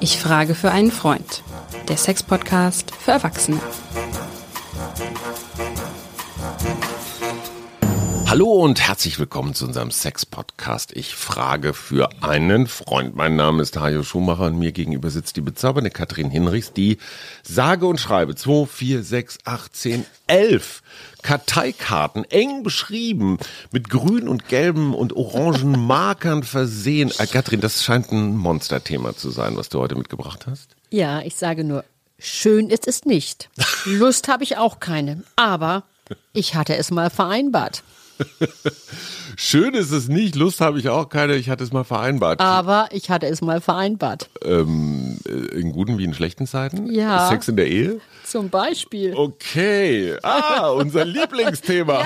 Ich frage für einen Freund. Der Sex-Podcast für Erwachsene. Hallo und herzlich willkommen zu unserem Sex-Podcast. Ich frage für einen Freund. Mein Name ist Hajo Schumacher und mir gegenüber sitzt die bezaubernde Katrin Hinrichs, die sage und schreibe 2, 4, 6, 8, 10, 11 Karteikarten eng beschrieben, mit grün und gelben und orangen Markern versehen. Äh, Katrin, das scheint ein Monsterthema zu sein, was du heute mitgebracht hast. Ja, ich sage nur, schön ist es nicht. Lust habe ich auch keine. Aber ich hatte es mal vereinbart. Schön ist es nicht, Lust habe ich auch keine, ich hatte es mal vereinbart. Aber ich hatte es mal vereinbart. Ähm, äh, in guten wie in schlechten Zeiten? Ja. Sex in der Ehe? Zum Beispiel. Okay. Ah, unser Lieblingsthema.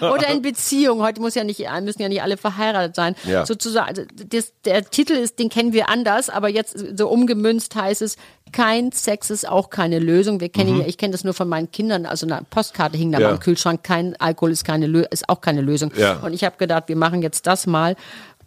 Ja, oder in Beziehung. Heute muss ja nicht, müssen ja nicht alle verheiratet sein. Ja. Sozusagen, also das, der Titel ist, den kennen wir anders, aber jetzt so umgemünzt heißt es, kein Sex ist auch keine Lösung. Wir kennen ihn, ich kenne das nur von meinen Kindern, also eine Postkarte hing da Mhm. Ja. mal im Kühlschrank, kein Alkohol ist keine Lö ist auch keine Lösung. Ja. Und ich habe gedacht, wir machen jetzt das mal,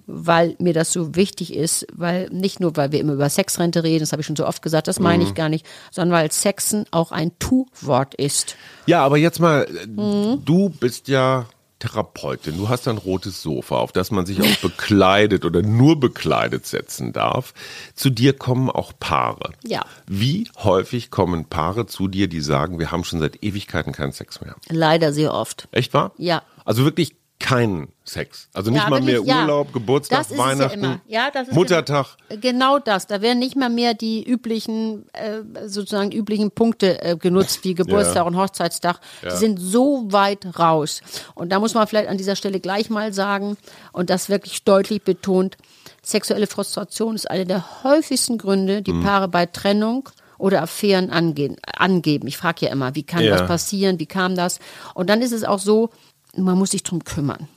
weil mir das so wichtig ist, weil nicht nur, weil wir immer über Sexrente reden, das habe ich schon so oft gesagt, das meine Mhm. ich gar nicht, sondern weil Sexen auch ein Tu-Wort ist. Ja, aber jetzt mal, äh, du bist ja Therapeutin. Du hast ein rotes Sofa, auf das man sich auch bekleidet oder nur bekleidet setzen darf. Zu dir kommen auch Paare. Ja. Wie häufig kommen Paare zu dir, die sagen, wir haben schon seit Ewigkeiten keinen Sex mehr? Leider sehr oft. Echt wahr? Ja. Also wirklich keinen Sex. Also nicht Ja, mal mehr ja. Urlaub, Geburtstag, ja Weihnachten, immer. Ja, Muttertag. Genau, genau das. Da werden nicht mal mehr die üblichen, äh, sozusagen üblichen Punkte äh, genutzt, wie Geburtstag und Hochzeitstag. Die sind so weit raus. Und da muss man vielleicht an dieser Stelle gleich mal sagen und das wirklich deutlich betont, sexuelle Frustration ist einer der häufigsten Gründe, die Mhm. Paare bei Trennung oder Affären angehen, angeben. Ich frage ja immer, wie kann das passieren, wie kam das? Und dann ist es auch so, man muss sich drum kümmern.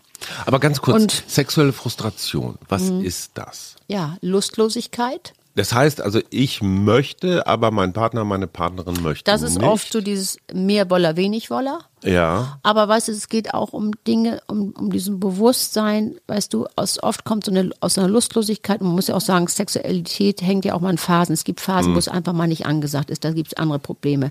Aber ganz kurz, Und- sexuelle Frustration, was ist das? Ja, Lustlosigkeit. Das heißt also, ich möchte, aber mein Partner, meine Partnerin möchte Das ist nicht. oft so dieses mehr Woller, wenig Woller. Ja, Aber weißt du, es geht auch um Dinge, um, um diesen Bewusstsein, weißt du, aus, oft kommt so eine, aus einer Lustlosigkeit, man muss ja auch sagen, Sexualität hängt ja auch mal in Phasen. Es gibt Phasen, wo es einfach mal nicht angesagt ist, da gibt es andere Probleme.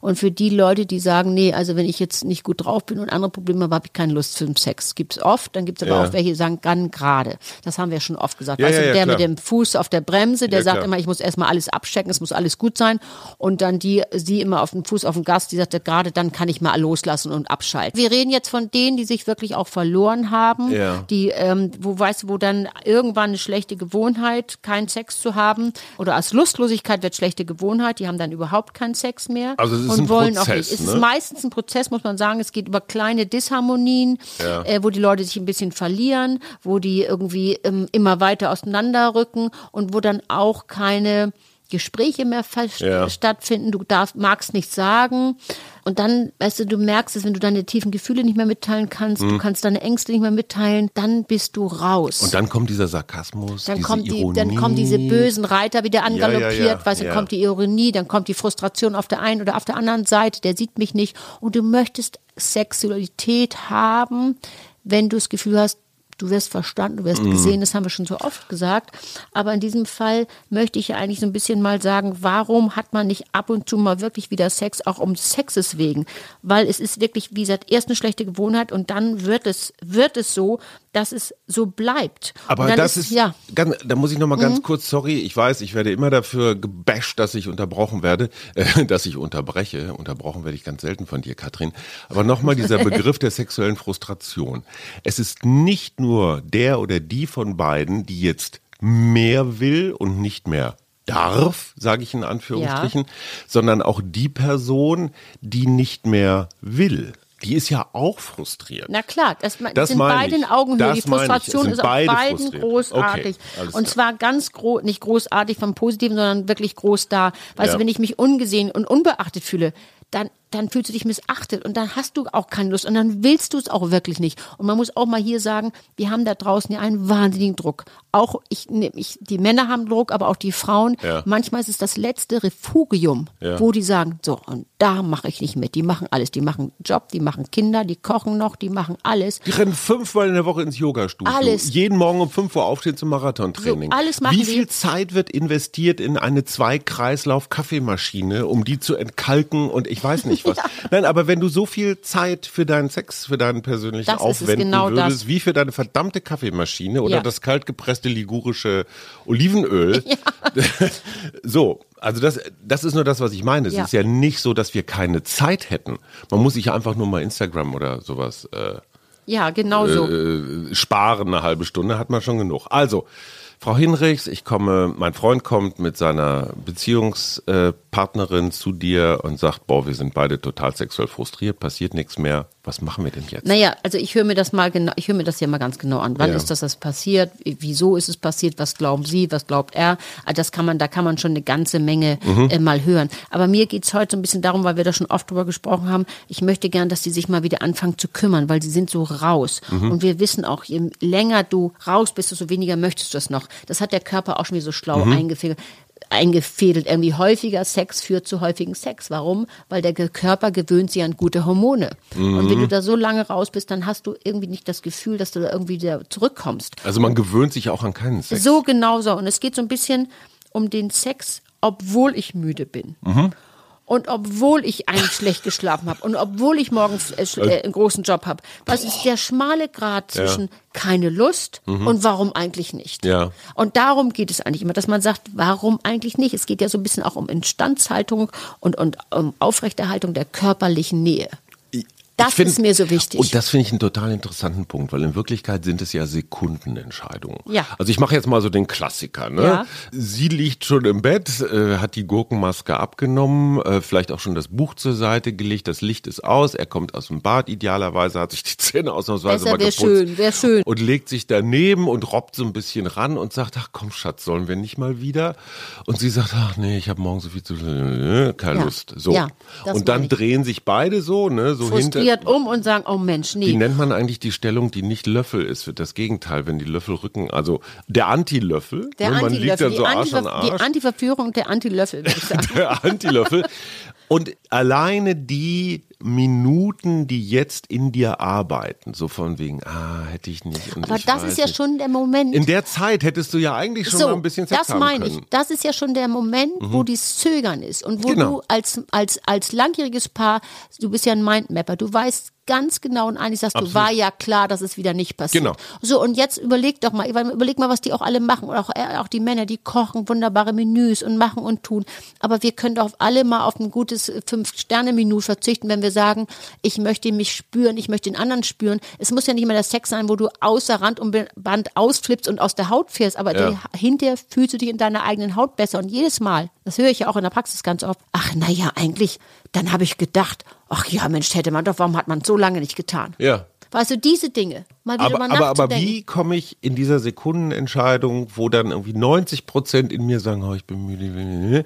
Und für die Leute, die sagen, nee, also wenn ich jetzt nicht gut drauf bin und andere Probleme habe, habe ich keine Lust für den Sex. Gibt es oft, dann gibt es aber Ja. auch welche, die sagen, ganz gerade. Das haben wir schon oft gesagt. Ja, weißt ja, du, der klar. mit dem Fuß auf der Bremse, der Ja, sagt klar. immer, ich muss erstmal alles abchecken, es muss alles gut sein. Und dann die, sie immer auf dem Fuß auf dem Gas, die sagt, gerade dann kann ich mal loslassen und abschalten. Wir reden jetzt von denen, die sich wirklich auch verloren haben, Ja. die, ähm, wo weißt du, wo dann irgendwann eine schlechte Gewohnheit, keinen Sex zu haben, oder als Lustlosigkeit wird schlechte Gewohnheit, die haben dann überhaupt keinen Sex mehr Also es ist und ein wollen auch Prozess, nicht. Es ne? ist meistens ein Prozess, muss man sagen. Es geht über kleine Disharmonien, Ja. äh, wo die Leute sich ein bisschen verlieren, wo die irgendwie ähm, immer weiter auseinanderrücken und wo dann auch keine Gespräche mehr Ja. stattfinden. Du darfst, magst nichts sagen. Und dann, weißt du, du merkst es, wenn du deine tiefen Gefühle nicht mehr mitteilen kannst, du kannst deine Ängste nicht mehr mitteilen, dann bist du raus. Mhm. und dann kommt dieser Sarkasmus, Dann diese kommt, die, Ironie. dann kommen diese bösen Reiter wieder ja, angaloppiert, ja, weißt du, ja. kommt die Ironie, dann kommt die Frustration auf der einen oder auf der anderen Seite, der sieht mich nicht. Und du möchtest Sexualität haben, wenn du das Gefühl hast, du wirst verstanden, du Mhm. wirst gesehen, das haben wir schon so oft gesagt. Aber in diesem Fall möchte ich ja eigentlich so ein bisschen mal sagen, warum hat man nicht ab und zu mal wirklich wieder Sex, auch um Sexes wegen? Weil es ist wirklich, wie gesagt, erst eine schlechte Gewohnheit und dann wird es, wird es so, dass es so bleibt. Aber das ist, ja. Mhm. ganz, da muss ich noch mal ganz kurz, sorry, ich weiß, ich werde immer dafür gebasht, dass ich unterbrochen werde, äh, dass ich unterbreche. Unterbrochen werde ich ganz selten von dir, Katrin. Aber noch mal dieser Begriff der sexuellen Frustration. Es ist nicht nur der oder die von beiden, die jetzt mehr will und nicht mehr darf, sage ich in Anführungsstrichen, sondern auch die Person, die nicht mehr will. Die ist ja auch frustriert. Na klar, das, das sind beide in Augenhöhe. Die Frustration ist auf beide beiden frustriert. großartig. Okay, und zwar ganz groß, nicht großartig vom Positiven, sondern wirklich groß da. Weißt Ja. du, wenn ich mich ungesehen und unbeachtet fühle, dann dann fühlst du dich missachtet und dann hast du auch keine Lust und dann willst du es auch wirklich nicht. Und man muss auch mal hier sagen, wir haben da draußen ja einen wahnsinnigen Druck. Auch ich, ich die Männer haben Druck, aber auch die Frauen. Ja. Manchmal ist es das letzte Refugium, Ja. wo die sagen, so und da mache ich nicht mit. Die machen alles, die machen Job, die machen Kinder, die kochen noch, die machen alles. Die rennen fünfmal in der Woche ins Yoga-Studio. Alles. Jeden Morgen um 5 Uhr aufstehen zum Marathontraining. So, alles machen Wie viel die. Zeit wird investiert in eine Zweikreislauf-Kaffeemaschine, um die zu entkalken und ich weiß nicht was. Nein, aber wenn du so viel Zeit für deinen Sex, für deinen persönlichen Das aufwenden genau würdest, das. wie für deine verdammte Kaffeemaschine oder Ja. das kaltgepresste ligurische Olivenöl. so, also das, das ist nur das, was ich meine. Es Ja. ist ja nicht so, dass wir keine Zeit hätten. Man muss sich ja einfach nur mal Instagram oder sowas äh, Ja, genau so. äh, sparen eine halbe Stunde, hat man schon genug. Also, Frau Hinrichs, ich komme, mein Freund kommt mit seiner Beziehungspartnerin zu dir und sagt, boah, wir sind beide total sexuell frustriert, passiert nichts mehr. Was machen wir denn jetzt? Naja, also ich höre mir das mal genau, ich höre mir das ja mal ganz genau an. Wann Ja. ist das, das passiert? Wieso ist es passiert? Was glauben Sie? Was glaubt er? Also das kann man, da kann man schon eine ganze Menge Mhm. äh, mal hören. Aber mir geht's heute so ein bisschen darum, weil wir da schon oft drüber gesprochen haben. Ich möchte gern, dass die sich mal wieder anfangen zu kümmern, weil sie sind so raus. Mhm. Und wir wissen auch, je länger du raus bist, desto weniger möchtest du es noch. Das hat der Körper auch schon wieder so schlau Mhm. eingefädelt eingefädelt. Irgendwie häufiger Sex führt zu häufigen Sex. Warum? Weil der Körper gewöhnt sich an gute Hormone. Und Mhm. wenn du da so lange raus bist, dann hast du irgendwie nicht das Gefühl, dass du da irgendwie wieder zurückkommst. Also man gewöhnt sich auch an keinen Sex. So genauso. Und es geht so ein bisschen um den Sex, obwohl ich müde bin. Mhm. Und obwohl ich eigentlich schlecht geschlafen habe und obwohl ich morgens äh, äh, einen großen Job habe. Was ist der schmale Grad zwischen keine Lust und warum eigentlich nicht? Mhm. Ja. Und darum geht es eigentlich immer, dass man sagt, warum eigentlich nicht? Es geht ja so ein bisschen auch um Instandhaltung und, und um Aufrechterhaltung der körperlichen Nähe. Das find- ist mir so wichtig. Und das finde ich einen total interessanten Punkt, weil in Wirklichkeit sind es ja Sekundenentscheidungen. Ja. Also ich mache jetzt mal so den Klassiker. Ne? Ja. Sie liegt schon im Bett, äh, hat die Gurkenmaske abgenommen, äh, vielleicht auch schon das Buch zur Seite gelegt, das Licht ist aus, er kommt aus dem Bad, idealerweise hat sich die Zähne ausnahmsweise Besser mal geputzt. schön, wär schön. Und legt sich daneben und robbt so ein bisschen ran und sagt, ach komm Schatz, sollen wir nicht mal wieder? Und sie sagt, ach nee, ich habe morgen so viel zu tun, keine Ja. Lust. So. Und dann drehen sich beide so, ne, so hinter Frustriert um und sagen, oh Mensch, wie nee. nennt man eigentlich die Stellung, die nicht Löffel ist? Das Gegenteil, wenn die Löffel rücken, also der Antilöffel. Der ne, man liegt Antilöffel, dann die, so Arsch an Antiver die Arsch. Antiverführung der Antilöffel, würde ich sagen. Der Antilöffel. Und alleine die Minuten, die jetzt in dir arbeiten, so von wegen, ah, hätte ich nicht. Aber ich das ist ja nicht. schon der Moment. In der Zeit hättest du ja eigentlich schon mal ein bisschen Sex das meine. Mhm. ich. Das ist ja schon der Moment, wo dieses Zögern ist und wo Genau. du als, als, als langjähriges Paar, du bist ja ein Mindmapper, du weißt ganz genau und eigentlich sagst du, war ja klar, dass es wieder nicht passiert. Genau. So, und jetzt überleg doch mal, überleg mal, was die auch alle machen. Und auch, äh, auch die Männer, die kochen wunderbare Menüs und machen und tun. Aber wir können doch alle mal auf ein gutes Fünf-Sterne-Menü verzichten, wenn wir sagen, ich möchte mich spüren, ich möchte den anderen spüren. Es muss ja nicht immer der Sex sein, wo du außer Rand und Band ausflippst und aus der Haut fährst, aber Ja. hinterher fühlst du dich in deiner eigenen Haut besser. Und jedes Mal, das höre ich ja auch in der Praxis ganz oft, ach naja, eigentlich, dann habe ich gedacht, ach ja, Mensch, hätte man doch, warum hat man so lange nicht getan? Ja. Weißt du, diese Dinge, mal wieder Aber, mal aber, aber wie komme ich in dieser Sekundenentscheidung, wo dann irgendwie 90 Prozent in mir sagen, oh, ich bin müde,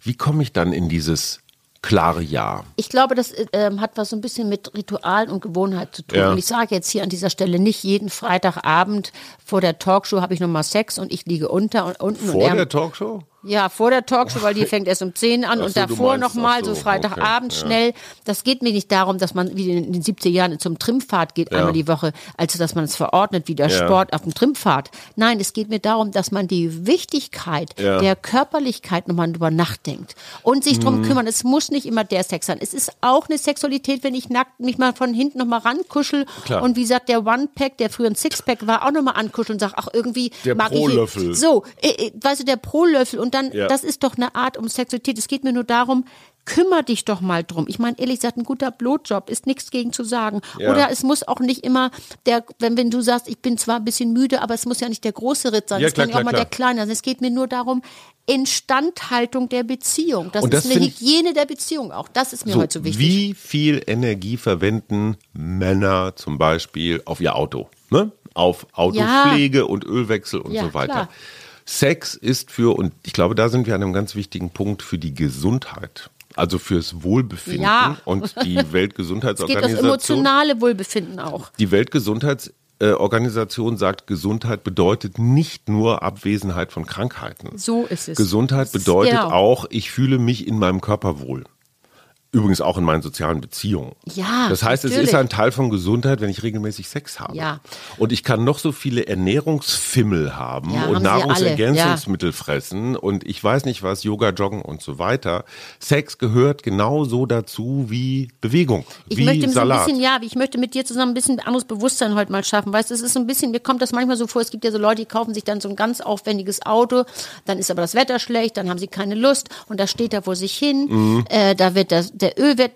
wie komme ich dann in dieses klare Ja? Ich glaube, das ähm, hat was so ein bisschen mit Ritual und Gewohnheit zu tun. Ja. Und ich sage jetzt hier an dieser Stelle nicht jeden Freitagabend vor der Talkshow habe ich nochmal Sex und ich liege unter und unten und Vor er, der Talkshow? Ja, vor der Talkshow, weil die fängt erst um 10 an und so, du davor nochmal so so, Freitagabend okay, ja. schnell. Das geht mir nicht darum, dass man wie in den 70er Jahren zum Trimmpfad geht, Ja. einmal die Woche, als dass man es verordnet, wie der Ja. Sport auf dem Trimmpfad. Nein, es geht mir darum, dass man die Wichtigkeit Ja. der Körperlichkeit nochmal drüber nachdenkt und sich Mhm. drum kümmern. Es muss nicht immer der Sex sein. Es ist auch eine Sexualität, wenn ich nackt mich mal von hinten nochmal rankuschel Klar. und wie gesagt, der One-Pack, der früher ein Sixpack war, auch nochmal ankuscheln und sag, ach irgendwie Der mag Pro-Löffel. ich so, äh, äh, weißt du, der Pro-Löffel und dann, Ja. das ist doch eine Art um Sexualität. Es geht mir nur darum, kümmer dich doch mal drum. Ich meine, ehrlich gesagt, ein guter Blowjob ist nichts gegen zu sagen. Ja. Oder es muss auch nicht immer der, wenn, wenn du sagst, ich bin zwar ein bisschen müde, aber es muss ja nicht der große Ritt sein. Ja, es kann ja auch mal klar. der kleine sein. Es geht mir nur darum, Instandhaltung der Beziehung. Das Und das ist eine Hygiene der Beziehung auch. Das ist mir So, heute so wichtig. wie viel Energie verwenden Männer zum Beispiel auf ihr Auto? Ne? Auf Autopflege und Ölwechsel und Ja, so weiter. klar. Sex ist für, und ich glaube, da sind wir an einem ganz wichtigen Punkt, für die Gesundheit. also fürs Wohlbefinden Ja. und die Es geht das Weltgesundheitsorganisation. emotionale Wohlbefinden auch. Die Weltgesundheitsorganisation sagt, Gesundheit bedeutet nicht nur Abwesenheit von Krankheiten. So ist es. Gesundheit bedeutet genau. auch, ich fühle mich in meinem Körper wohl. Übrigens auch in meinen sozialen Beziehungen. Ja, Das heißt, es natürlich. ist ein Teil von Gesundheit, wenn ich regelmäßig Sex habe. Ja. Und ich kann noch so viele Ernährungsfimmel haben Ja, und haben Nahrungsergänzungsmittel fressen und ich weiß nicht was, Yoga, Joggen und so weiter. Sex gehört genauso dazu wie Bewegung, Ich wie möchte so ein Salat. bisschen, ja, ich möchte mit dir zusammen ein bisschen anderes Bewusstsein heute mal schaffen. Weißt du, es ist so ein bisschen, mir kommt das manchmal so vor, es gibt ja so Leute, die kaufen sich dann so ein ganz aufwendiges Auto, dann ist aber das Wetter schlecht, dann haben sie keine Lust und das steht da vor sich hin, Mhm. äh, da wird das, der Ölwert,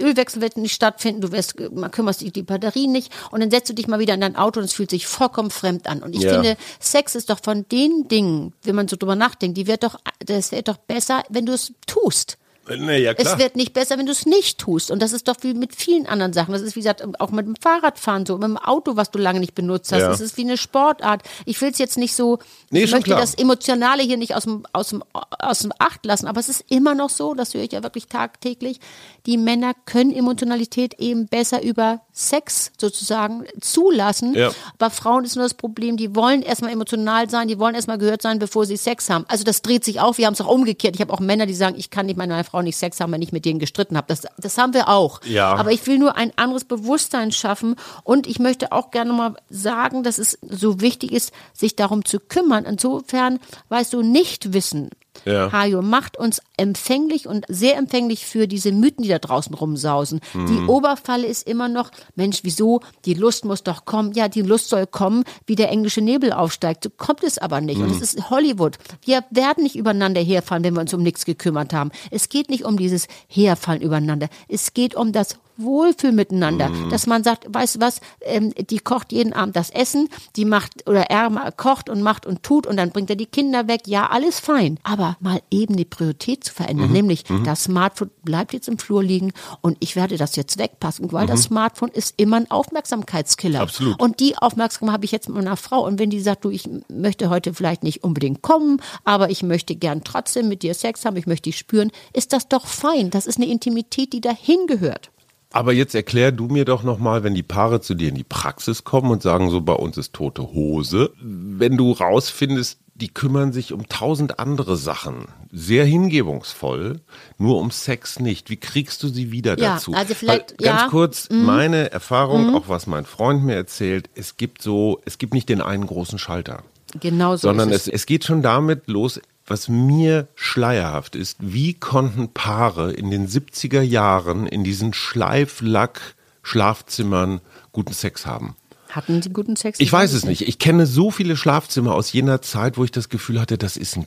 Ölwechsel wird nicht stattfinden, du wirst, man kümmerst dich die Batterien nicht und dann setzt du dich mal wieder in dein Auto und es fühlt sich vollkommen fremd an. Und ich Ja. finde, Sex ist doch von den Dingen, wenn man so drüber nachdenkt, die wird doch, das wird doch besser, wenn du es tust. Nee, ja, klar. Es wird nicht besser, wenn du es nicht tust. Und das ist doch wie mit vielen anderen Sachen. Das ist, wie gesagt, auch mit dem Fahrradfahren so, mit dem Auto, was du lange nicht benutzt hast. Ja. Es ist wie eine Sportart. Ich will es jetzt nicht so, Nee, ich möchte klar. das Emotionale hier nicht aus dem, aus, dem, aus dem Acht lassen. Aber es ist immer noch so, das höre ich ja wirklich tagtäglich, die Männer können Emotionalität eben besser über Sex sozusagen zulassen. Ja. Bei Frauen ist nur das Problem, die wollen erstmal emotional sein, die wollen erstmal gehört sein, bevor sie Sex haben. Also das dreht sich auf. Wir haben es auch umgekehrt. Ich habe auch Männer, die sagen, ich kann nicht mit meiner Frau nicht Sex haben, wenn ich mit denen gestritten habe. Das, das haben wir auch. Ja. Aber ich will nur ein anderes Bewusstsein schaffen und ich möchte auch gerne mal sagen, dass es so wichtig ist, sich darum zu kümmern. Insofern, weißt du, nicht wissen. Ja. Hajo macht uns empfänglich und sehr empfänglich für diese Mythen, die da draußen rumsausen. Die Oberfalle ist immer noch, Mensch, wieso? Die Lust muss doch kommen. Ja, die Lust soll kommen, wie der englische Nebel aufsteigt. So kommt es aber nicht. Und es ist Hollywood. Wir werden nicht übereinander herfallen, wenn wir uns um nichts gekümmert haben. Es geht nicht um dieses Herfallen übereinander. Es geht um das Wohlfühl miteinander, dass man sagt, weißt du was, ähm, die kocht jeden Abend das Essen, die macht oder er kocht und macht und tut und dann bringt er die Kinder weg, ja, alles fein, aber mal eben die Priorität zu verändern, nämlich das Smartphone bleibt jetzt im Flur liegen und ich werde das jetzt wegpassen, weil das Smartphone ist immer ein Aufmerksamkeitskiller. Absolut. Und die Aufmerksamkeit habe ich jetzt mit meiner Frau und wenn die sagt, du, ich möchte heute vielleicht nicht unbedingt kommen, aber ich möchte gern trotzdem mit dir Sex haben, ich möchte dich spüren, ist das doch fein. Das ist eine Intimität, die dahin gehört. Aber jetzt erklär du mir doch nochmal, wenn die Paare zu dir in die Praxis kommen und sagen, so bei uns ist tote Hose, wenn du rausfindest, die kümmern sich um tausend andere Sachen, sehr hingebungsvoll, nur um Sex nicht. Wie kriegst du sie wieder Ja, dazu? also vielleicht- Weil, ganz ja. Kurz, meine Erfahrung, auch was mein Freund mir erzählt, es gibt so, es gibt nicht den einen großen Schalter Genau so sondern ist es, es geht schon damit los, was mir schleierhaft ist, wie konnten Paare in den 70er Jahren in diesen Schleiflack-Schlafzimmern guten Sex haben? Hatten Sie guten Sex? Ich weiß es nicht. Ich kenne so viele Schlafzimmer aus jener Zeit, wo ich das Gefühl hatte, das ist ein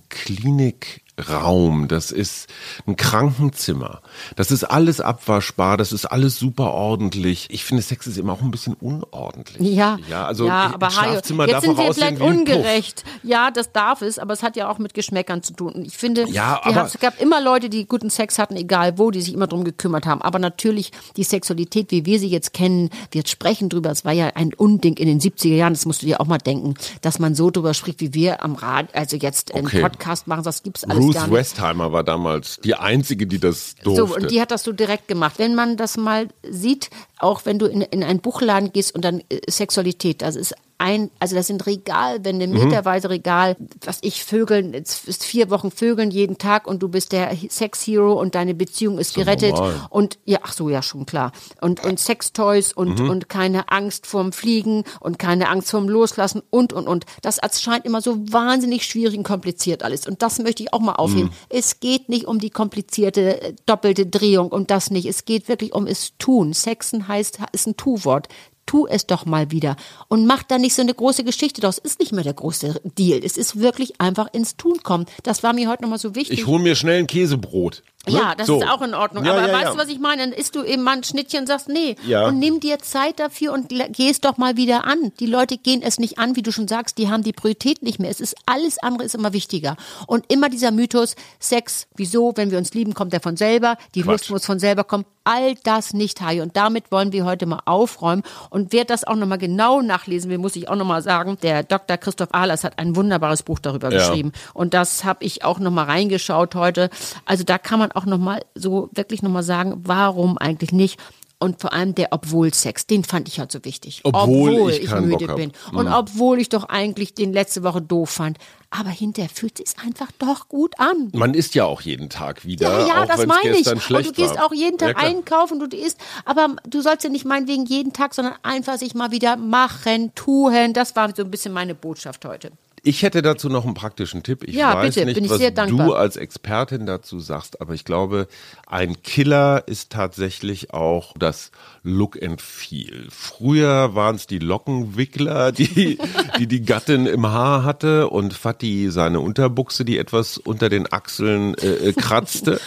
Klinikraum, das ist ein Krankenzimmer. Das ist alles abwaschbar, das ist alles super ordentlich. Ich finde, Sex ist immer auch ein bisschen unordentlich. Ja, ja also ja, aber Hajo, jetzt darf sind wir vielleicht ungerecht. Ja, das darf es, aber es hat ja auch mit Geschmäckern zu tun. Und Ich finde, Ja, aber- haben, es gab immer Leute, die guten Sex hatten, egal wo, die sich immer drum gekümmert haben. Aber natürlich die Sexualität, wie wir sie jetzt kennen, wir sprechen drüber. Es war ja ein Unding in den 70er Jahren. Das musst du dir auch mal denken, dass man so drüber spricht, wie wir am Rad, also jetzt im Okay. Podcast machen. Das gibt's alles Ruth nicht. Westheimer war damals die einzige, die das durfte. So, und die hat das so direkt gemacht. Wenn man das mal sieht, auch wenn du in, in einen Buchladen gehst und dann äh, Sexualität, das ist ein, also das sind Regalwände, Mhm. meterweise Regal, was ich Vögeln, jetzt ist vier Wochen Vögeln jeden Tag und du bist der Sex-Hero und deine Beziehung ist gerettet. normal. Und ja, ach so, ja, schon klar. Und, und Sextoys und, Mhm. und keine Angst vorm Fliegen und keine Angst vorm Loslassen und, und, und. Das scheint immer so wahnsinnig schwierig und kompliziert alles. Und das möchte ich auch mal aufheben. Mhm. Es geht nicht um die komplizierte äh, doppelte Drehung und das nicht. Es geht wirklich um es tun. Sexen heißt, ist ein Tu-Wort. Tu es doch mal wieder und mach da nicht so eine große Geschichte draus. Ist nicht mehr der große Deal. Es ist wirklich einfach ins Tun kommen. Das war mir heute nochmal so wichtig. ich hole mir schnell ein Käsebrot. Ne? Ja, das So. ist auch in Ordnung. Ja, Aber ja, weißt ja. du, was ich meine? Dann isst du eben mal ein Schnittchen und sagst, nee. Ja. Und nimm dir Zeit dafür und geh es doch mal wieder an. Die Leute gehen es nicht an, wie du schon sagst, die haben die Priorität nicht mehr. Es ist alles andere ist immer wichtiger. Und immer dieser Mythos, Sex, wieso, wenn wir uns lieben, kommt er von selber, die Quatsch. Lust muss von selber kommen. All das nicht, Hajo. Und damit wollen wir heute mal aufräumen. Und wer das auch nochmal genau nachlesen will, muss ich auch nochmal sagen, der Dr. Christoph Ahlers hat ein wunderbares Buch darüber geschrieben. Und das habe ich auch nochmal reingeschaut heute. Also da kann man man auch nochmal so wirklich nochmal sagen, warum eigentlich nicht? Und vor allem der Obwohl-Sex, den fand ich halt so wichtig. Obwohl ich keinen müde Bock hab. bin. Und obwohl ich doch eigentlich den letzte Woche doof fand. Aber hinterher fühlt es einfach doch gut an. Man isst ja auch jeden Tag wieder, Ja, ja, auch das meine ich. Und du gehst war. auch jeden Tag Ja, einkaufen, du isst, aber du sollst ja nicht meinetwegen jeden Tag, sondern einfach sich mal wieder machen, tun. Das war so ein bisschen meine Botschaft heute. Ich hätte dazu noch einen praktischen Tipp. Ich Ja, weiß bitte, nicht, bin ich was sehr dankbar. du als Expertin dazu sagst, aber ich glaube, ein Killer ist tatsächlich auch das Look and Feel. Früher waren es die Lockenwickler, die, die die Gattin im Haar hatte und Fatih seine Unterbuchse, die etwas unter den Achseln äh, äh, kratzte.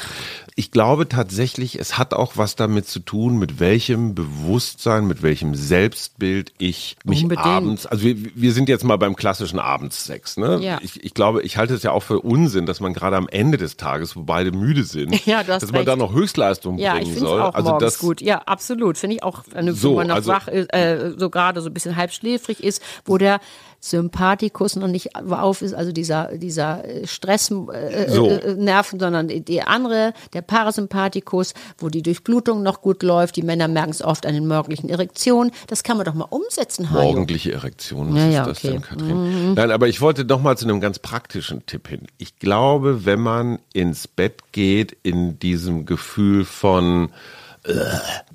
Ich glaube tatsächlich, es hat auch was damit zu tun, mit welchem Bewusstsein, mit welchem Selbstbild ich mich Unbedingt. abends, also wir, wir sind jetzt mal beim klassischen Abendsex, ne? Ja. Ich, ich glaube, ich halte es ja auch für Unsinn, dass man gerade am Ende des Tages, wo beide müde sind, Ja, dass man recht. da noch Höchstleistung Ja, bringen ich soll. auch also das, gut. Ja, absolut. Finde ich auch, wenn So, man noch also- wach ist, äh, so gerade so ein bisschen halb schläfrig ist, wo der Sympathikus noch nicht auf ist, also dieser, dieser äh, Stress, äh, So. äh, Nerven, sondern die- andere, der Parasympathikus, wo die Durchblutung noch gut läuft. Die Männer merken es oft an den morgendlichen Erektionen. Das kann man doch mal umsetzen, Hajo. Morgendliche Erektion, was Ja, ist ja, das okay. Mhm. denn, Katrin? Nein, aber ich wollte noch mal zu einem ganz praktischen Tipp hin. Ich glaube, wenn man ins Bett geht in diesem Gefühl von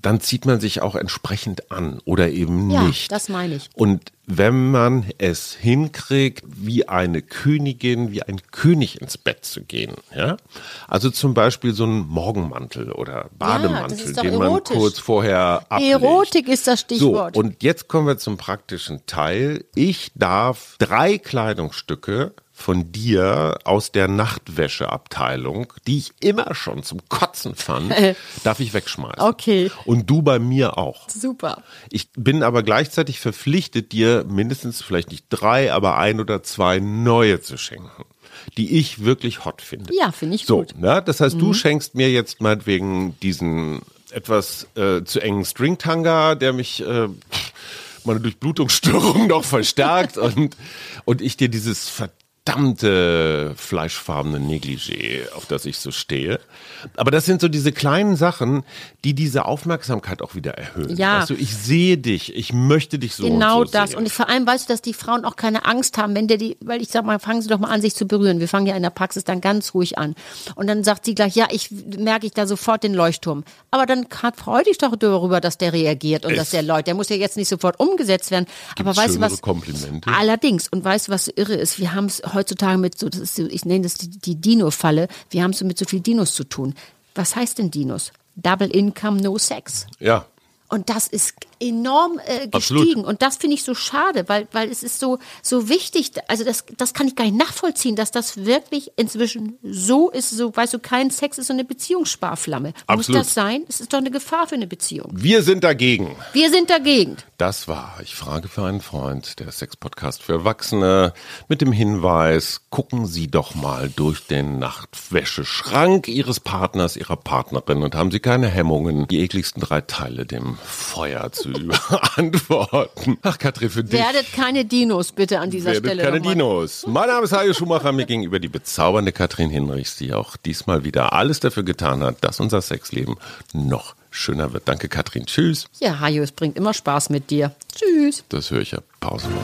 dann zieht man sich auch entsprechend an oder eben Ja, nicht. das meine ich. Und wenn man es hinkriegt, wie eine Königin, wie ein König ins Bett zu gehen, ja, also zum Beispiel so ein Morgenmantel oder Bademantel, doch den man erotisch. kurz vorher ablegt. Erotik ist das Stichwort. So, und jetzt kommen wir zum praktischen Teil. Ich darf drei Kleidungsstücke von dir aus der Nachtwäscheabteilung, die ich immer schon zum Kotzen fand, darf ich wegschmeißen. Okay. Und du bei mir auch. Super. Ich bin aber gleichzeitig verpflichtet, dir mindestens vielleicht nicht drei, aber ein oder zwei neue zu schenken, die ich wirklich hot finde. Ja, finde ich so, gut. Ja, das heißt, du schenkst mir jetzt meinetwegen diesen etwas äh, zu engen Stringtanga, der mich äh, meine Durchblutungsstörung noch verstärkt und, und ich dir dieses verdammte fleischfarbene Negligé, auf das ich so stehe. Aber das sind so diese kleinen Sachen, die diese Aufmerksamkeit auch wieder erhöhen. Ja. Weißt du, ich sehe dich, ich möchte dich so Genau und so das. sehen. Und vor allem weißt du, dass die Frauen auch keine Angst haben, wenn der die, weil ich sag mal, fangen sie doch mal an, sich zu berühren. Wir fangen ja in der Praxis dann ganz ruhig an. Und dann sagt sie gleich, ja, ich merke ich da sofort den Leuchtturm. Aber dann freu dich doch darüber, dass der reagiert und Es- dass der Leut, der muss ja jetzt nicht sofort umgesetzt werden. Aber weißt du was? Komplimente? Allerdings. Und weißt du, was irre ist? Wir haben es heutzutage mit so, ist ich nenne das die, die Dino-Falle. Wir haben es mit so viel Dinos zu tun. Was heißt denn Dinos? Double Income, no Sex. ja. Und das ist enorm äh, Absolut. gestiegen. Und das finde ich so schade, weil, weil es ist so, so wichtig. Also das, das kann ich gar nicht nachvollziehen, dass das wirklich inzwischen so ist. So, weißt du, kein Sex ist so eine Beziehungssparflamme. Absolut. Muss das sein? Es ist doch eine Gefahr für eine Beziehung. Wir sind dagegen. Wir sind dagegen. Das war Ich frage für einen Freund, der Sex-Podcast für Erwachsene, mit dem Hinweis, gucken Sie doch mal durch den Nachtwäscheschrank Ihres Partners, Ihrer Partnerin und haben Sie keine Hemmungen, die ekligsten drei Teile dem Feuer zu überantworten. Ach, Katrin, für dich. Werdet keine Dinos bitte an dieser Werdet Stelle. keine nochmal. Dinos. Mein Name ist Hajo Schumacher, mir gegenüber die bezaubernde Katrin Hinrichs, die auch diesmal wieder alles dafür getan hat, dass unser Sexleben noch schöner wird. Danke, Katrin. Tschüss. Ja, Hajo, es bringt immer Spaß mit dir. Tschüss. Das höre ich ja pausenlos.